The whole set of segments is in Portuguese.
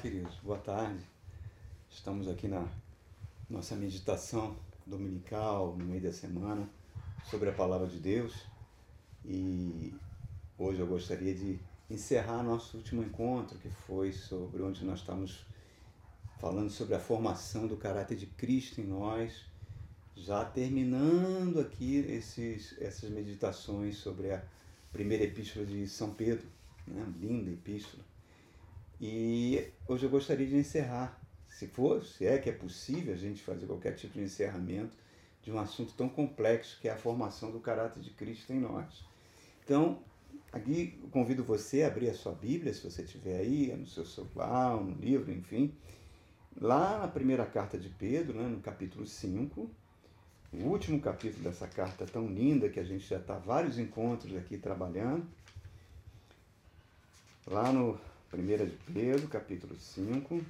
Queridos. Boa tarde. Estamos aqui na nossa meditação dominical no meio da semana sobre a palavra de Deus. E hoje eu gostaria de encerrar nosso último encontro, que foi sobre onde nós estamos falando sobre a formação do caráter de Cristo em nós, já terminando aqui esses, essas meditações sobre a primeira epístola de São Pedro, né? linda epístola. E hoje eu gostaria de encerrar, se for, se é que é possível a gente fazer qualquer tipo de encerramento de um assunto tão complexo que é a formação do caráter de Cristo em nós. Então, aqui convido você a abrir a sua Bíblia, se você tiver aí, no seu celular, no livro, enfim. Lá na primeira carta de Pedro, né, no capítulo 5, o último capítulo dessa carta tão linda que a gente já está vários encontros aqui trabalhando. Lá no 1 de Pedro, capítulo 5.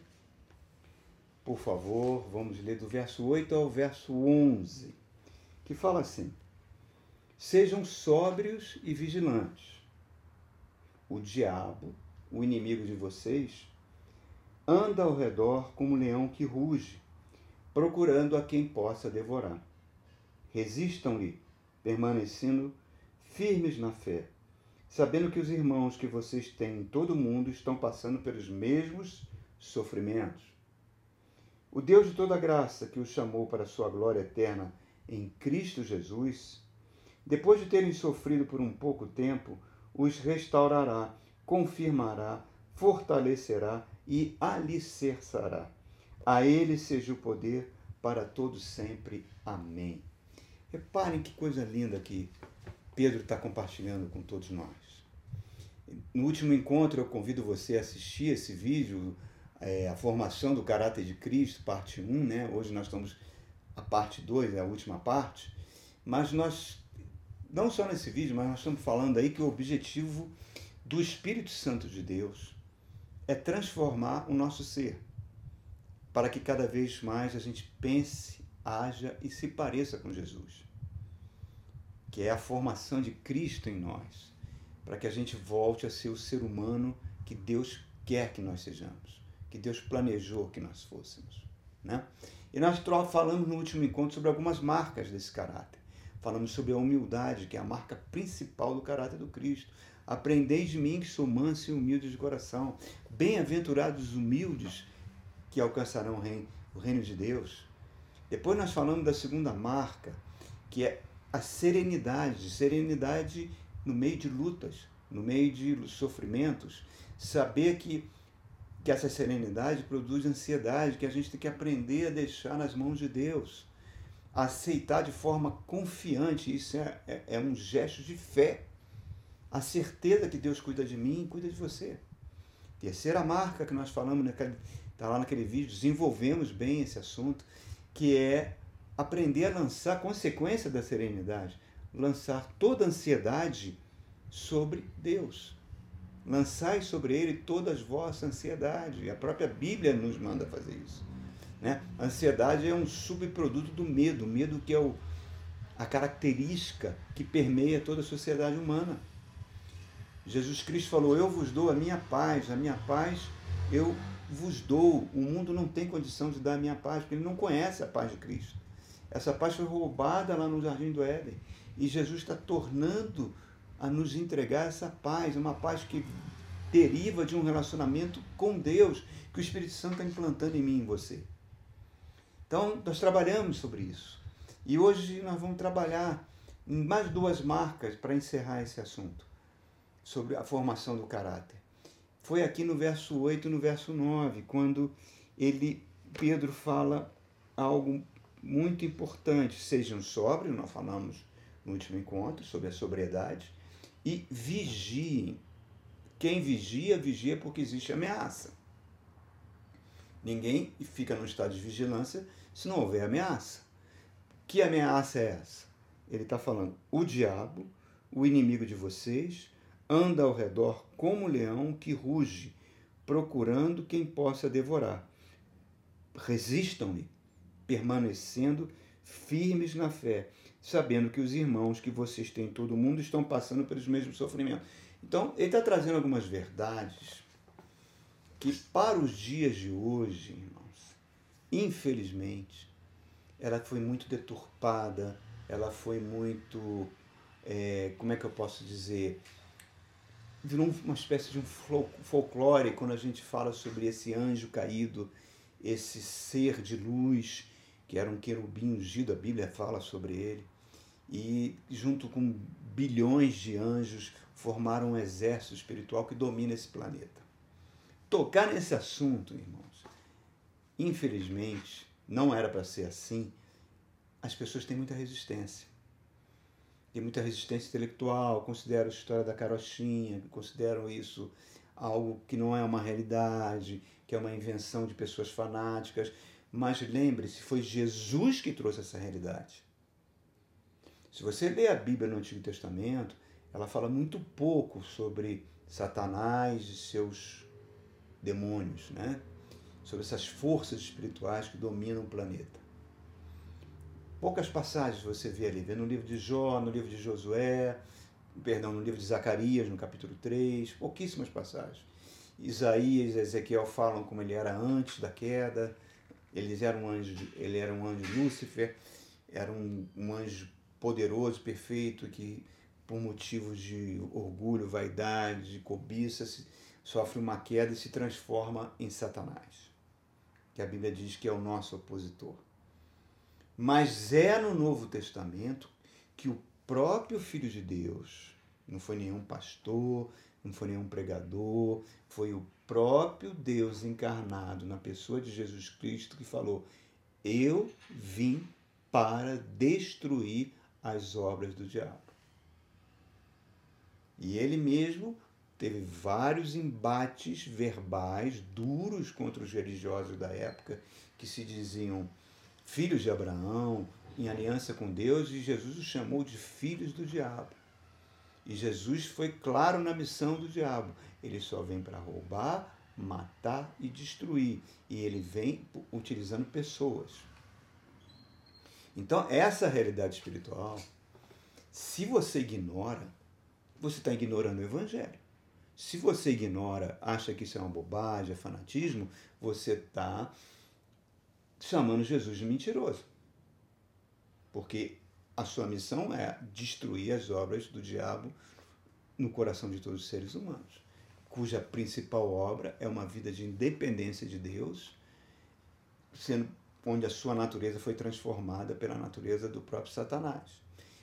Por favor, vamos ler do verso 8 ao verso 11, que fala assim: Sejam sóbrios e vigilantes. O diabo, o inimigo de vocês, anda ao redor como um leão que ruge, procurando a quem possa devorar. Resistam-lhe, permanecendo firmes na fé sabendo que os irmãos que vocês têm em todo o mundo estão passando pelos mesmos sofrimentos. O Deus de toda graça, que os chamou para a sua glória eterna em Cristo Jesus, depois de terem sofrido por um pouco tempo, os restaurará, confirmará, fortalecerá e alicerçará. A Ele seja o poder para todos sempre. Amém. Reparem que coisa linda aqui Pedro está compartilhando com todos nós. No último encontro, eu convido você a assistir esse vídeo, é, A Formação do Caráter de Cristo, parte 1, né? Hoje nós estamos a parte 2, é a última parte. Mas nós, não só nesse vídeo, mas nós estamos falando aí que o objetivo do Espírito Santo de Deus é transformar o nosso ser, para que cada vez mais a gente pense, haja e se pareça com Jesus que é a formação de Cristo em nós, para que a gente volte a ser o ser humano que Deus quer que nós sejamos, que Deus planejou que nós fôssemos. Né? E nós falamos no último encontro sobre algumas marcas desse caráter. Falamos sobre a humildade, que é a marca principal do caráter do Cristo. Aprendeis de mim que sou manso e humilde de coração. Bem-aventurados os humildes que alcançarão o reino, o reino de Deus. Depois nós falamos da segunda marca, que é a serenidade, serenidade no meio de lutas, no meio de sofrimentos, saber que, que essa serenidade produz ansiedade, que a gente tem que aprender a deixar nas mãos de Deus, aceitar de forma confiante, isso é, é, é um gesto de fé, a certeza que Deus cuida de mim e cuida de você. Terceira marca que nós falamos, está lá naquele vídeo, desenvolvemos bem esse assunto, que é aprender a lançar consequência da serenidade, lançar toda a ansiedade sobre Deus. Lançai sobre ele todas vossa ansiedade. A própria Bíblia nos manda fazer isso. Né? A ansiedade é um subproduto do medo, o medo que é o, a característica que permeia toda a sociedade humana. Jesus Cristo falou: Eu vos dou a minha paz, a minha paz eu vos dou. O mundo não tem condição de dar a minha paz, porque ele não conhece a paz de Cristo. Essa paz foi roubada lá no Jardim do Éden. E Jesus está tornando a nos entregar essa paz, uma paz que deriva de um relacionamento com Deus, que o Espírito Santo está implantando em mim e em você. Então, nós trabalhamos sobre isso. E hoje nós vamos trabalhar em mais duas marcas para encerrar esse assunto, sobre a formação do caráter. Foi aqui no verso 8 e no verso 9, quando ele, Pedro fala algo muito importante. Sejam sóbrios, nós falamos no último encontro sobre a sobriedade, e vigiem. Quem vigia, vigia porque existe ameaça. Ninguém fica no estado de vigilância se não houver ameaça. Que ameaça é essa? Ele está falando: o diabo, o inimigo de vocês, anda ao redor como um leão que ruge, procurando quem possa devorar. Resistam-lhe permanecendo firmes na fé, sabendo que os irmãos que vocês têm em todo o mundo estão passando pelos mesmos sofrimentos. Então, ele está trazendo algumas verdades que para os dias de hoje, irmãos, infelizmente, ela foi muito deturpada, ela foi muito, é, como é que eu posso dizer, virou uma espécie de um folclore quando a gente fala sobre esse anjo caído, esse ser de luz, que era um querubim ungido, a Bíblia fala sobre ele, e junto com bilhões de anjos formaram um exército espiritual que domina esse planeta. Tocar nesse assunto, irmãos, infelizmente, não era para ser assim, as pessoas têm muita resistência. Tem muita resistência intelectual, consideram a história da carochinha, consideram isso algo que não é uma realidade, que é uma invenção de pessoas fanáticas. Mas lembre-se, foi Jesus que trouxe essa realidade. Se você lê a Bíblia no Antigo Testamento, ela fala muito pouco sobre Satanás e seus demônios, né? sobre essas forças espirituais que dominam o planeta. Poucas passagens você vê ali, vê no livro de Jó, no livro de Josué, perdão, no livro de Zacarias, no capítulo 3, pouquíssimas passagens. Isaías e Ezequiel falam como ele era antes da queda, eles eram um anjo, ele era um anjo Lúcifer, era um, um anjo poderoso, perfeito, que por motivos de orgulho, vaidade, cobiça, sofre uma queda e se transforma em Satanás, que a Bíblia diz que é o nosso opositor. Mas é no Novo Testamento que o próprio Filho de Deus, não foi nenhum pastor, não foi nenhum pregador, foi o próprio Deus encarnado na pessoa de Jesus Cristo que falou: Eu vim para destruir as obras do diabo. E ele mesmo teve vários embates verbais duros contra os religiosos da época que se diziam filhos de Abraão, em aliança com Deus, e Jesus os chamou de filhos do diabo. E Jesus foi claro na missão do diabo. Ele só vem para roubar, matar e destruir. E ele vem utilizando pessoas. Então, essa realidade espiritual, se você ignora, você está ignorando o Evangelho. Se você ignora, acha que isso é uma bobagem, é fanatismo, você está chamando Jesus de mentiroso. Porque a sua missão é destruir as obras do diabo no coração de todos os seres humanos, cuja principal obra é uma vida de independência de Deus, sendo onde a sua natureza foi transformada pela natureza do próprio Satanás.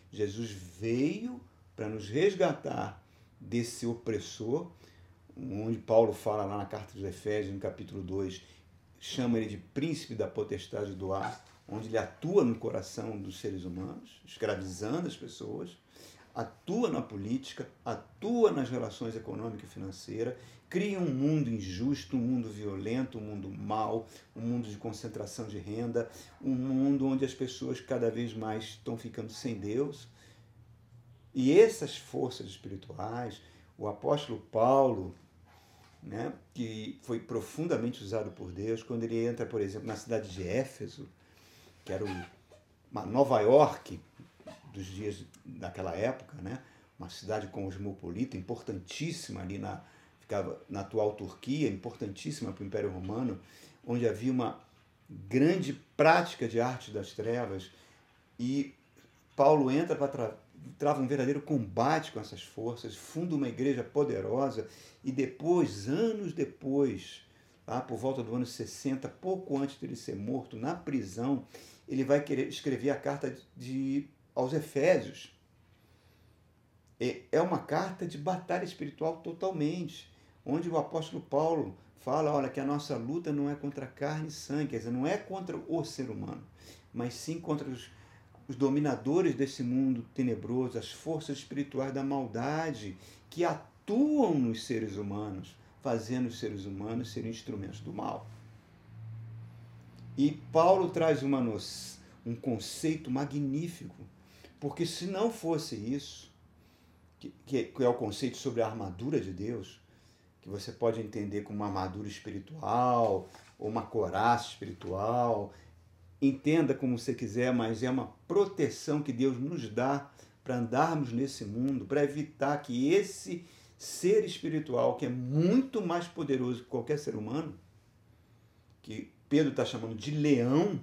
Jesus veio para nos resgatar desse opressor, onde Paulo fala lá na carta dos Efésios, no capítulo 2, chama ele de príncipe da potestade do ar, onde ele atua no coração dos seres humanos, escravizando as pessoas, atua na política, atua nas relações econômicas e financeiras, cria um mundo injusto, um mundo violento, um mundo mau, um mundo de concentração de renda, um mundo onde as pessoas cada vez mais estão ficando sem Deus. E essas forças espirituais, o apóstolo Paulo, né, que foi profundamente usado por Deus, quando ele entra, por exemplo, na cidade de Éfeso, que era uma Nova York dos dias daquela época, né, uma cidade cosmopolita, importantíssima ali na, ficava na atual Turquia, importantíssima para o Império Romano, onde havia uma grande prática de arte das trevas, e Paulo entra para trava um verdadeiro combate com essas forças, funda uma igreja poderosa e depois, anos depois, lá por volta do ano 60, pouco antes de ele ser morto, na prisão, ele vai querer escrever a carta de, aos Efésios. É uma carta de batalha espiritual totalmente, onde o apóstolo Paulo fala, olha, que a nossa luta não é contra carne e sangue, quer dizer, não é contra o ser humano, mas sim contra os os dominadores desse mundo tenebroso, as forças espirituais da maldade que atuam nos seres humanos, fazendo os seres humanos serem instrumentos do mal. E Paulo traz uma um conceito magnífico, porque se não fosse isso, que, que é o conceito sobre a armadura de Deus, que você pode entender como uma armadura espiritual, ou uma coraça espiritual, Entenda como você quiser, mas é uma proteção que Deus nos dá para andarmos nesse mundo, para evitar que esse ser espiritual que é muito mais poderoso que qualquer ser humano, que Pedro está chamando de leão,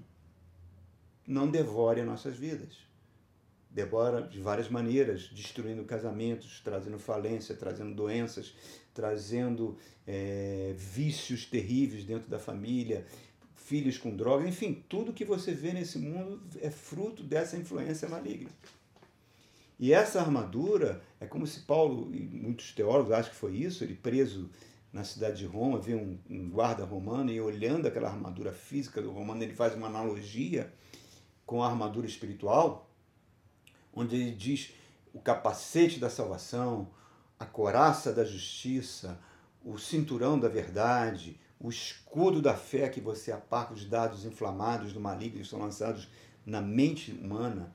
não devore as nossas vidas. Devora de várias maneiras, destruindo casamentos, trazendo falência, trazendo doenças, trazendo é, vícios terríveis dentro da família, filhos com drogas, enfim, tudo que você vê nesse mundo é fruto dessa influência maligna. E essa armadura é como se Paulo, e muitos teólogos acham que foi isso, ele preso na cidade de Roma, vê um, um guarda romano e olhando aquela armadura física do romano, ele faz uma analogia com a armadura espiritual, onde ele diz o capacete da salvação, a coraça da justiça, o cinturão da verdade, o escudo da fé que você aparta os dados inflamados do maligno que estão lançados na mente humana,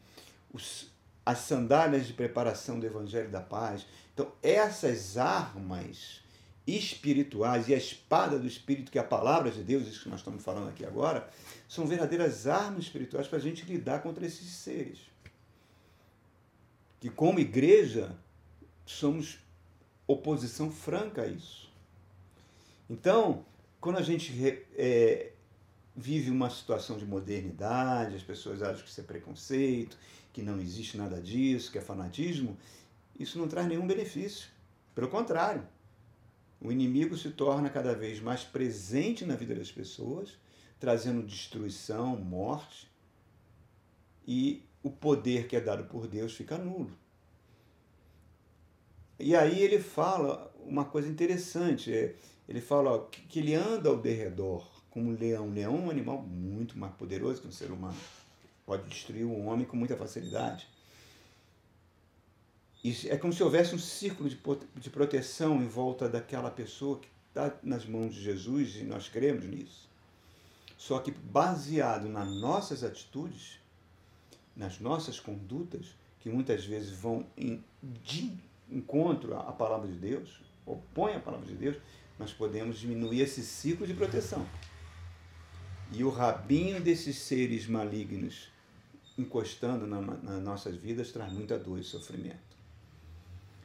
os, as sandálias de preparação do evangelho da paz. Então, essas armas espirituais e a espada do espírito, que é a palavra de Deus, isso que nós estamos falando aqui agora, são verdadeiras armas espirituais para a gente lidar contra esses seres. Que, como igreja, somos oposição franca a isso. Então, quando a gente é, vive uma situação de modernidade, as pessoas acham que isso é preconceito, que não existe nada disso, que é fanatismo, isso não traz nenhum benefício. Pelo contrário, o inimigo se torna cada vez mais presente na vida das pessoas, trazendo destruição, morte, e o poder que é dado por Deus fica nulo. E aí ele fala uma coisa interessante. É, ele fala ó, que, ele anda ao derredor como um leão. Leão é um animal muito mais poderoso que um ser humano. Pode destruir um homem com muita facilidade. Isso é como se houvesse um círculo de proteção em volta daquela pessoa que está nas mãos de Jesus e nós cremos nisso. Só que baseado nas nossas atitudes, nas nossas condutas, que muitas vezes vão em de encontro à palavra de Deus, opõem a palavra de Deus, nós podemos diminuir esse ciclo de proteção. E o rabinho desses seres malignos encostando na, nas nossas vidas traz muita dor e sofrimento.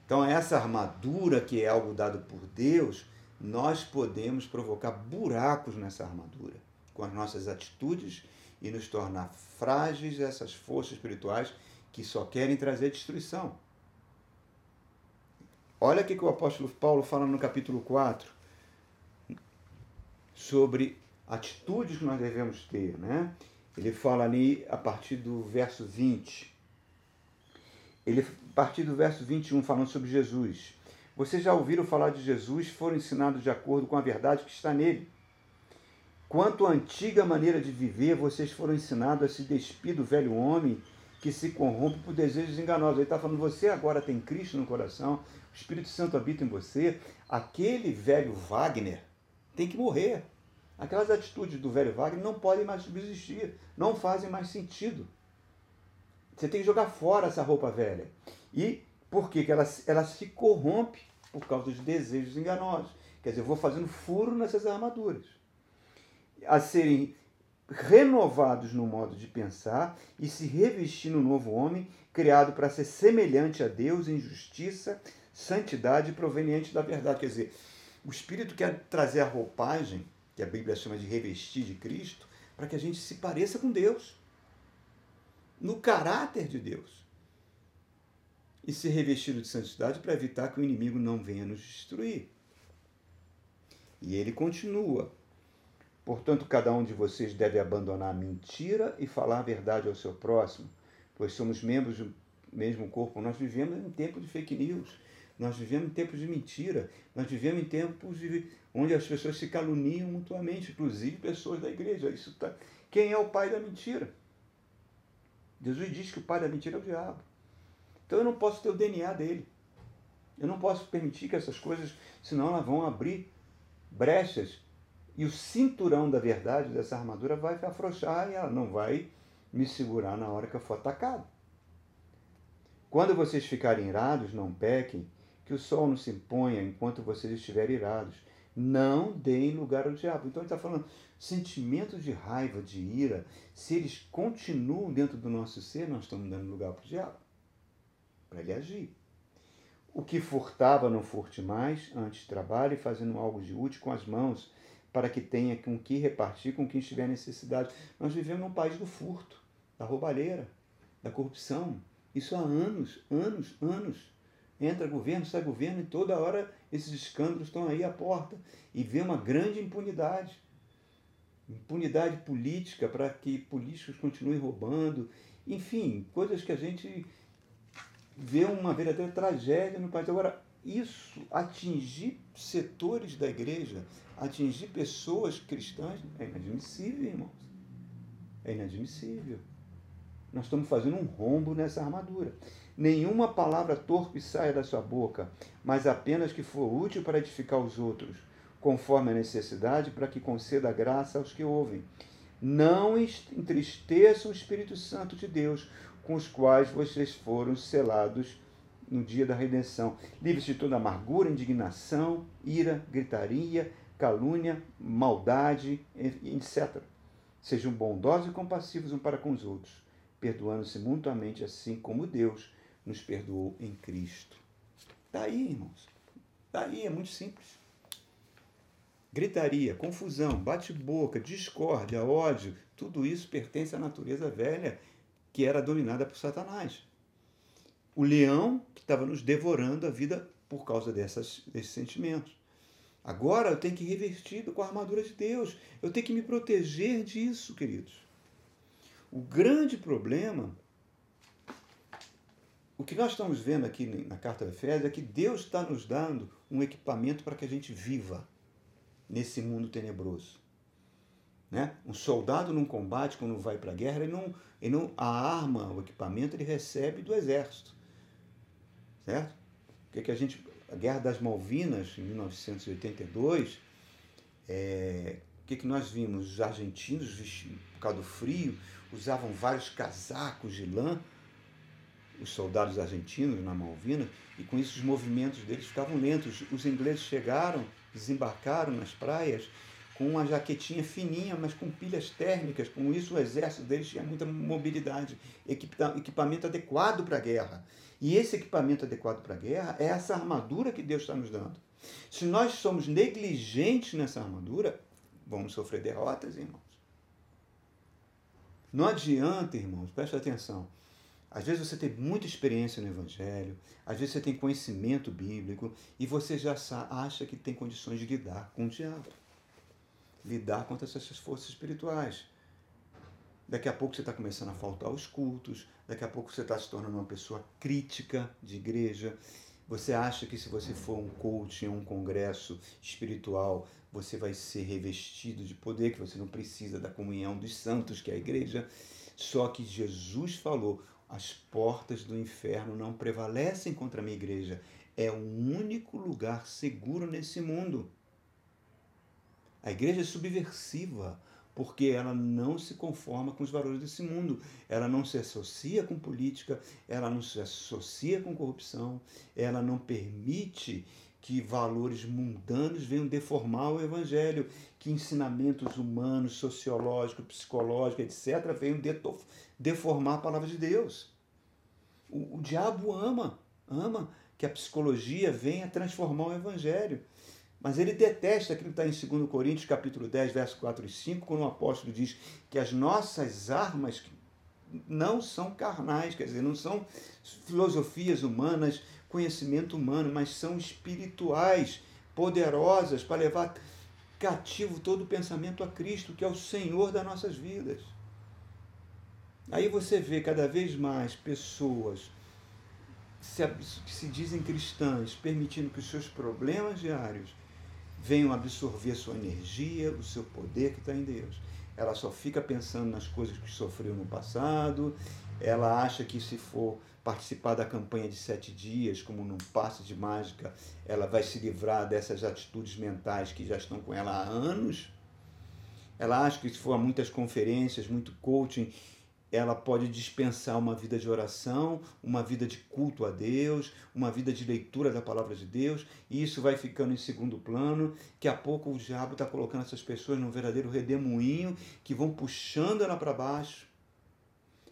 Então, essa armadura, que é algo dado por Deus, nós podemos provocar buracos nessa armadura com as nossas atitudes e nos tornar frágeis essas forças espirituais que só querem trazer destruição. Olha o que o apóstolo Paulo fala no capítulo 4 sobre atitudes que nós devemos ter, né? Ele fala ali a partir do verso 20. Ele, a partir do verso 21, falando sobre Jesus. Vocês já ouviram falar de Jesus, foram ensinados de acordo com a verdade que está nele. Quanto à antiga maneira de viver, vocês foram ensinados a se despir do velho homem que se corrompe por desejos enganosos. Ele está falando, você agora tem Cristo no coração, o Espírito Santo habita em você. Aquele velho Wagner tem que morrer. Aquelas atitudes do velho Wagner não podem mais subsistir, não fazem mais sentido. Você tem que jogar fora essa roupa velha. E por quê? Que ela, ela se corrompe por causa dos desejos enganosos. Quer dizer, eu vou fazendo furo nessas armaduras. A serem renovados no modo de pensar e se revestir no novo homem, criado para ser semelhante a Deus em justiça, santidade proveniente da verdade. Quer dizer, o Espírito quer trazer a roupagem, que a Bíblia chama de revestir de Cristo, para que a gente se pareça com Deus, no caráter de Deus. E ser revestido de santidade para evitar que o inimigo não venha nos destruir. E ele continua. Portanto, cada um de vocês deve abandonar a mentira e falar a verdade ao seu próximo, pois somos membros do mesmo corpo. Nós vivemos em tempo de fake news nós vivemos em tempos de mentira, nós vivemos em tempos de, onde as pessoas se caluniam mutuamente, inclusive pessoas da igreja. Isso tá... Quem é o pai da mentira? Jesus diz que o pai da mentira é o diabo. Então eu não posso ter o DNA dele. Eu não posso permitir que essas coisas, senão elas vão abrir brechas e o cinturão da verdade dessa armadura vai afrouxar e ela não vai me segurar na hora que eu for atacado. Quando vocês ficarem irados, não pequem que o sol não se imponha enquanto vocês estiverem irados. Não deem lugar ao diabo. Então ele está falando, sentimentos de raiva, de ira, se eles continuam dentro do nosso ser, nós estamos dando lugar para o diabo, para ele agir. O que furtava, não furte mais, antes trabalhe fazendo algo de útil com as mãos, para que tenha com que repartir com quem estiver necessidade. Nós vivemos num país do furto, da roubalheira, da corrupção. Isso há anos, anos, anos. Entra governo, sai governo, e toda hora esses escândalos estão aí à porta. E vê uma grande impunidade. Impunidade política para que políticos continuem roubando. Enfim, coisas que a gente vê uma verdadeira tragédia no país. Agora, isso atingir setores da igreja, atingir pessoas cristãs, é inadmissível, irmãos. É inadmissível. Nós estamos fazendo um rombo nessa armadura. Nenhuma palavra torpe saia da sua boca, mas apenas que for útil para edificar os outros, conforme a necessidade, para que conceda graça aos que ouvem. Não entristeça o Espírito Santo de Deus, com os quais vocês foram selados no dia da redenção. Livre-se de toda amargura, indignação, ira, gritaria, calúnia, maldade, etc. Sejam bondosos e compassivos um para com os outros, perdoando-se mutuamente, assim como Deus nos perdoou em Cristo. Daí, tá irmãos. Daí tá é muito simples. Gritaria, confusão, bate-boca, discórdia, ódio, tudo isso pertence à natureza velha que era dominada por Satanás. O leão que estava nos devorando a vida por causa dessas, desses sentimentos. Agora eu tenho que ir revestido com a armadura de Deus. Eu tenho que me proteger disso, queridos. O grande problema, o que nós estamos vendo aqui na carta de Efésios é que Deus está nos dando um equipamento para que a gente viva nesse mundo tenebroso. Né? Um soldado num combate, quando vai para a guerra, ele não, ele não, a arma, o equipamento, ele recebe do exército. Certo? O que, a gente. A Guerra das Malvinas, em 1982, é, o que, que nós vimos? Os argentinos, por causa do frio, usavam vários casacos de lã, os soldados argentinos na Malvinas, e com isso os movimentos deles ficavam lentos. Os ingleses chegaram, desembarcaram nas praias com uma jaquetinha fininha, mas com pilhas térmicas. Com isso, o exército deles tinha muita mobilidade, equipamento adequado para a guerra. E esse equipamento adequado para a guerra é essa armadura que Deus está nos dando. Se nós somos negligentes nessa armadura, vamos sofrer derrotas, irmãos. Não adianta, irmãos, preste atenção. Às vezes você tem muita experiência no Evangelho, às vezes você tem conhecimento bíblico e você já acha que tem condições de lidar com o diabo lidar contra essas forças espirituais. Daqui a pouco você está começando a faltar os cultos, daqui a pouco você está se tornando uma pessoa crítica de igreja. Você acha que se você for um coach em um congresso espiritual, você vai ser revestido de poder, que você não precisa da comunhão dos santos, que é a igreja. Só que Jesus falou: as portas do inferno não prevalecem contra a minha igreja. É o único lugar seguro nesse mundo. A igreja é subversiva porque ela não se conforma com os valores desse mundo. Ela não se associa com política, ela não se associa com corrupção, ela não permite que valores mundanos venham deformar o evangelho, que ensinamentos humanos, sociológicos, psicológicos, etc., venham deformar a palavra de Deus. O, o diabo ama, ama que a psicologia venha transformar o evangelho. Mas ele detesta aquilo que está em 2 Coríntios capítulo 10, verso 4 e 5, quando o apóstolo diz que as nossas armas não são carnais, quer dizer, não são filosofias humanas, conhecimento humano, mas são espirituais, poderosas para levar cativo todo o pensamento a Cristo, que é o Senhor das nossas vidas. Aí você vê cada vez mais pessoas que se dizem cristãs, permitindo que os seus problemas diários venham absorver sua energia, o seu poder que está em Deus. Ela só fica pensando nas coisas que sofreu no passado, ela acha que se for participar da campanha de sete dias, como num passe de mágica, ela vai se livrar dessas atitudes mentais que já estão com ela há anos. Ela acha que se for a muitas conferências, muito coaching, ela pode dispensar uma vida de oração, uma vida de culto a Deus, uma vida de leitura da palavra de Deus, e isso vai ficando em segundo plano. Que a pouco o diabo está colocando essas pessoas num verdadeiro redemoinho que vão puxando ela para baixo.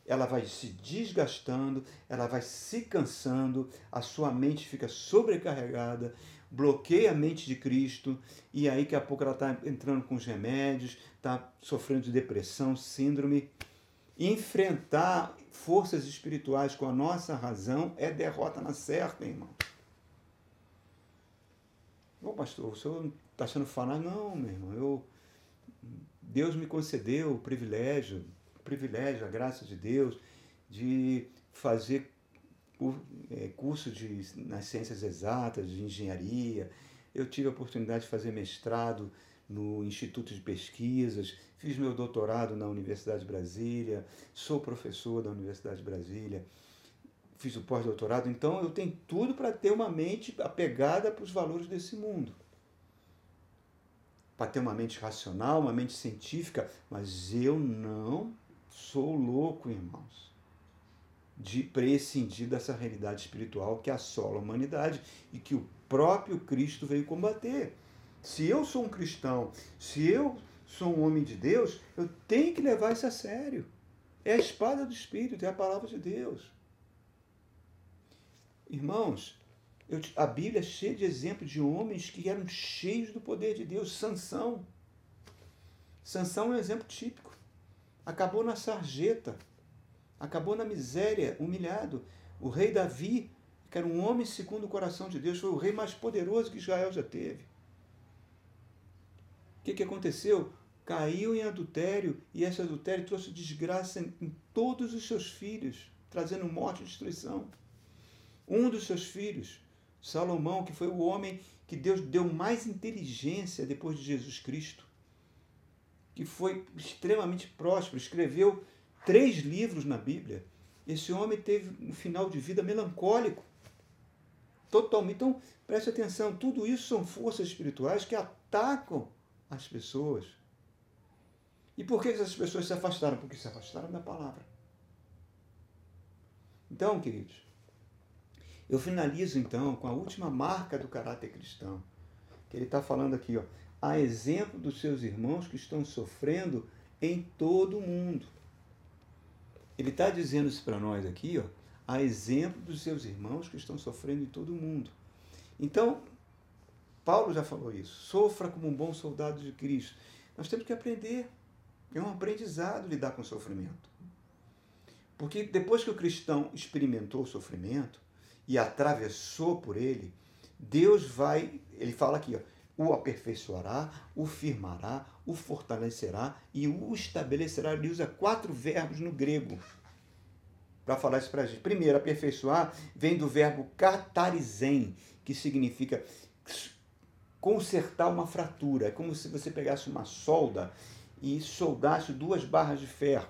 ela vai se desgastando, ela vai se cansando, a sua mente fica sobrecarregada, bloqueia a mente de Cristo, e aí daqui a pouco ela está entrando com os remédios, está sofrendo de depressão, síndrome. Enfrentar forças espirituais com a nossa razão é derrota na certa, irmão. Bom, pastor, o senhor está achando falar? Não, meu irmão, eu, Deus me concedeu o privilégio, o privilégio, a graça de Deus, de fazer é, curso de, nas ciências exatas, de engenharia. Eu tive a oportunidade de fazer mestrado no Instituto de Pesquisas, fiz meu doutorado na Universidade de Brasília, sou professor da Universidade de Brasília, fiz o pós-doutorado, então eu tenho tudo para ter uma mente apegada para os valores desse mundo. Para ter uma mente racional, uma mente científica, mas eu não sou louco, irmãos de prescindir dessa realidade espiritual que assola a humanidade e que o próprio Cristo veio combater. Se eu sou um cristão, se eu sou um homem de Deus, eu tenho que levar isso a sério. É a espada do Espírito, é a palavra de Deus. Irmãos, eu, a Bíblia é cheia de exemplos de homens que eram cheios do poder de Deus. Sansão. Sansão é um exemplo típico. Acabou na sarjeta acabou na miséria, humilhado. O rei Davi, que era um homem segundo o coração de Deus, foi o rei mais poderoso que Israel já teve. O que, que aconteceu? Caiu em adultério e esse adultério trouxe desgraça em todos os seus filhos, trazendo morte e destruição. Um dos seus filhos, Salomão, que foi o homem que Deus deu mais inteligência depois de Jesus Cristo, que foi extremamente próspero, escreveu três livros na Bíblia. Esse homem teve um final de vida melancólico. Totalmente. Então, preste atenção, tudo isso são forças espirituais que atacam as pessoas. E por que essas pessoas se afastaram? Porque se afastaram da palavra. Então, queridos, eu finalizo então com a última marca do caráter cristão, que ele está falando aqui, ó, a exemplo dos seus irmãos que estão sofrendo em todo o mundo. Ele está dizendo isso para nós aqui, ó, a exemplo dos seus irmãos que estão sofrendo em todo o mundo. Então, Paulo já falou isso. Sofra como um bom soldado de Cristo. Nós temos que aprender. É um aprendizado lidar com o sofrimento. Porque depois que o cristão experimentou o sofrimento e atravessou por ele, Deus vai, ele fala aqui, ó, o aperfeiçoará, o firmará, o fortalecerá e o estabelecerá. Ele usa quatro verbos no grego para falar isso para a gente. Primeiro, aperfeiçoar vem do verbo catarizen, que significa consertar uma fratura. É como se você pegasse uma solda e soldasse duas barras de ferro.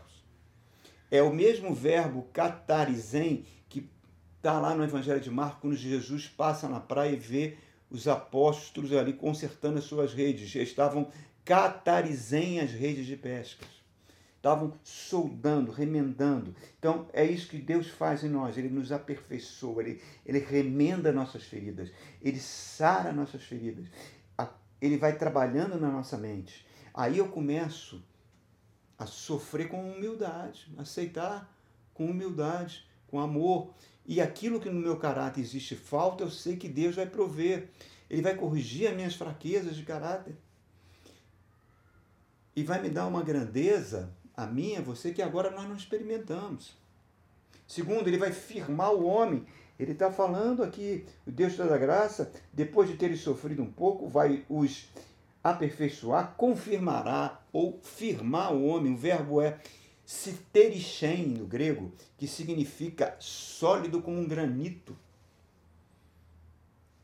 É o mesmo verbo catarizen que está lá no Evangelho de Marcos, quando Jesus passa na praia e vê os apóstolos ali consertando as suas redes, já estavam catarizem as redes de pesca. Estavam soldando, remendando. Então, é isso que Deus faz em nós. Ele nos aperfeiçoa, ele, ele remenda nossas feridas, ele sara nossas feridas. Ele vai trabalhando na nossa mente. Aí eu começo a sofrer com humildade, aceitar com humildade, com amor. E aquilo que no meu caráter existe falta, eu sei que Deus vai prover. Ele vai corrigir as minhas fraquezas de caráter. E vai me dar uma grandeza, a minha, você, que agora nós não experimentamos. Segundo, ele vai firmar o homem. Ele está falando aqui, o Deus da graça, depois de terem sofrido um pouco, vai os aperfeiçoar, confirmará ou firmar o homem. O verbo é Citerishen, no grego, que significa sólido como um granito.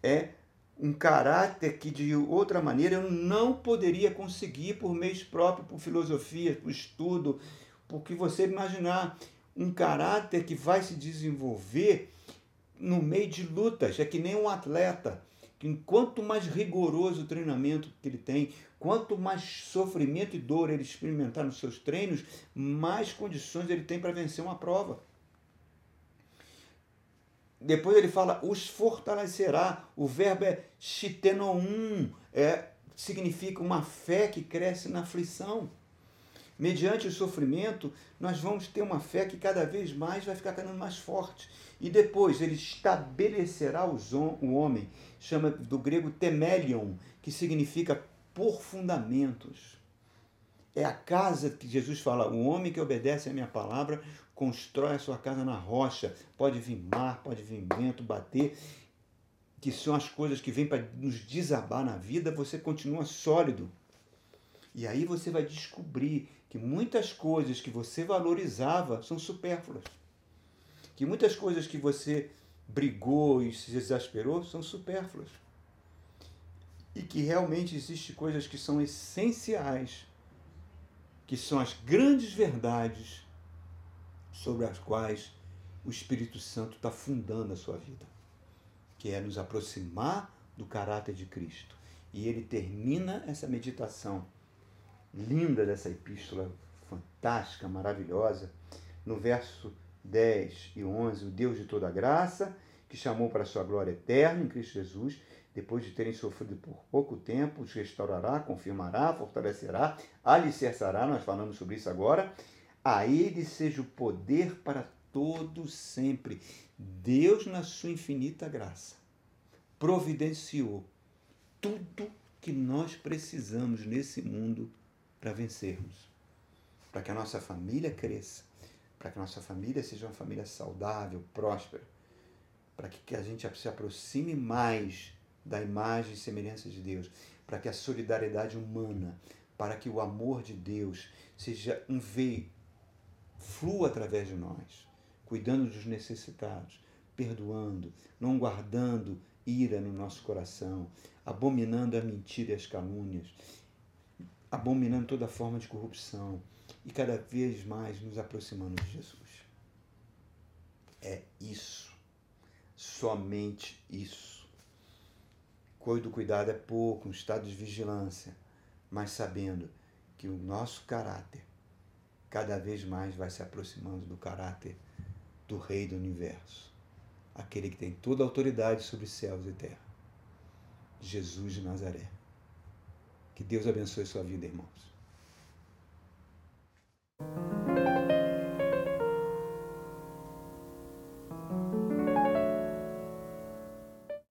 É um caráter que, de outra maneira, eu não poderia conseguir por meios próprios, por filosofia, por estudo, porque você imaginar um caráter que vai se desenvolver no meio de lutas, é que nem um atleta que quanto mais rigoroso o treinamento que ele tem, quanto mais sofrimento e dor ele experimentar nos seus treinos, mais condições ele tem para vencer uma prova. Depois ele fala, os fortalecerá. O verbo é chitenoum, é, significa uma fé que cresce na aflição. Mediante o sofrimento, nós vamos ter uma fé que cada vez mais vai ficar vez mais forte. E depois ele estabelecerá o homem, chama do grego temelion, que significa por fundamentos. É a casa que Jesus fala: o homem que obedece à minha palavra constrói a sua casa na rocha. Pode vir mar, pode vir vento, bater, que são as coisas que vêm para nos desabar na vida, você continua sólido. E aí você vai descobrir que muitas coisas que você valorizava são supérfluas. Que muitas coisas que você brigou e se exasperou são supérfluas. E que realmente existem coisas que são essenciais, que são as grandes verdades sobre as quais o Espírito Santo está fundando a sua vida, que é nos aproximar do caráter de Cristo. E ele termina essa meditação linda dessa epístola fantástica, maravilhosa, no verso 10 e 11, o Deus de toda graça, que chamou para a sua glória eterna em Cristo Jesus, depois de terem sofrido por pouco tempo, os restaurará, confirmará, fortalecerá, alicerçará, nós falamos sobre isso agora, a ele seja o poder para todo sempre. Deus, na sua infinita graça, providenciou tudo que nós precisamos nesse mundo para vencermos. Para que a nossa família cresça, para que a nossa família seja uma família saudável, próspera, para que a gente se aproxime mais da imagem e semelhança de Deus, para que a solidariedade humana, para que o amor de Deus seja um veio, flua através de nós, cuidando dos necessitados, perdoando, não guardando ira no nosso coração, abominando a mentira e as calúnias, abominando toda forma de corrupção e cada vez mais nos aproximando de Jesus. É isso. Somente isso. Cuido, cuidado é pouco, um estado de vigilância, mas sabendo que o nosso caráter cada vez mais vai se aproximando do caráter do Rei do Universo, aquele que tem toda a autoridade sobre céus e terra, Jesus de Nazaré. Que Deus abençoe sua vida, irmãos.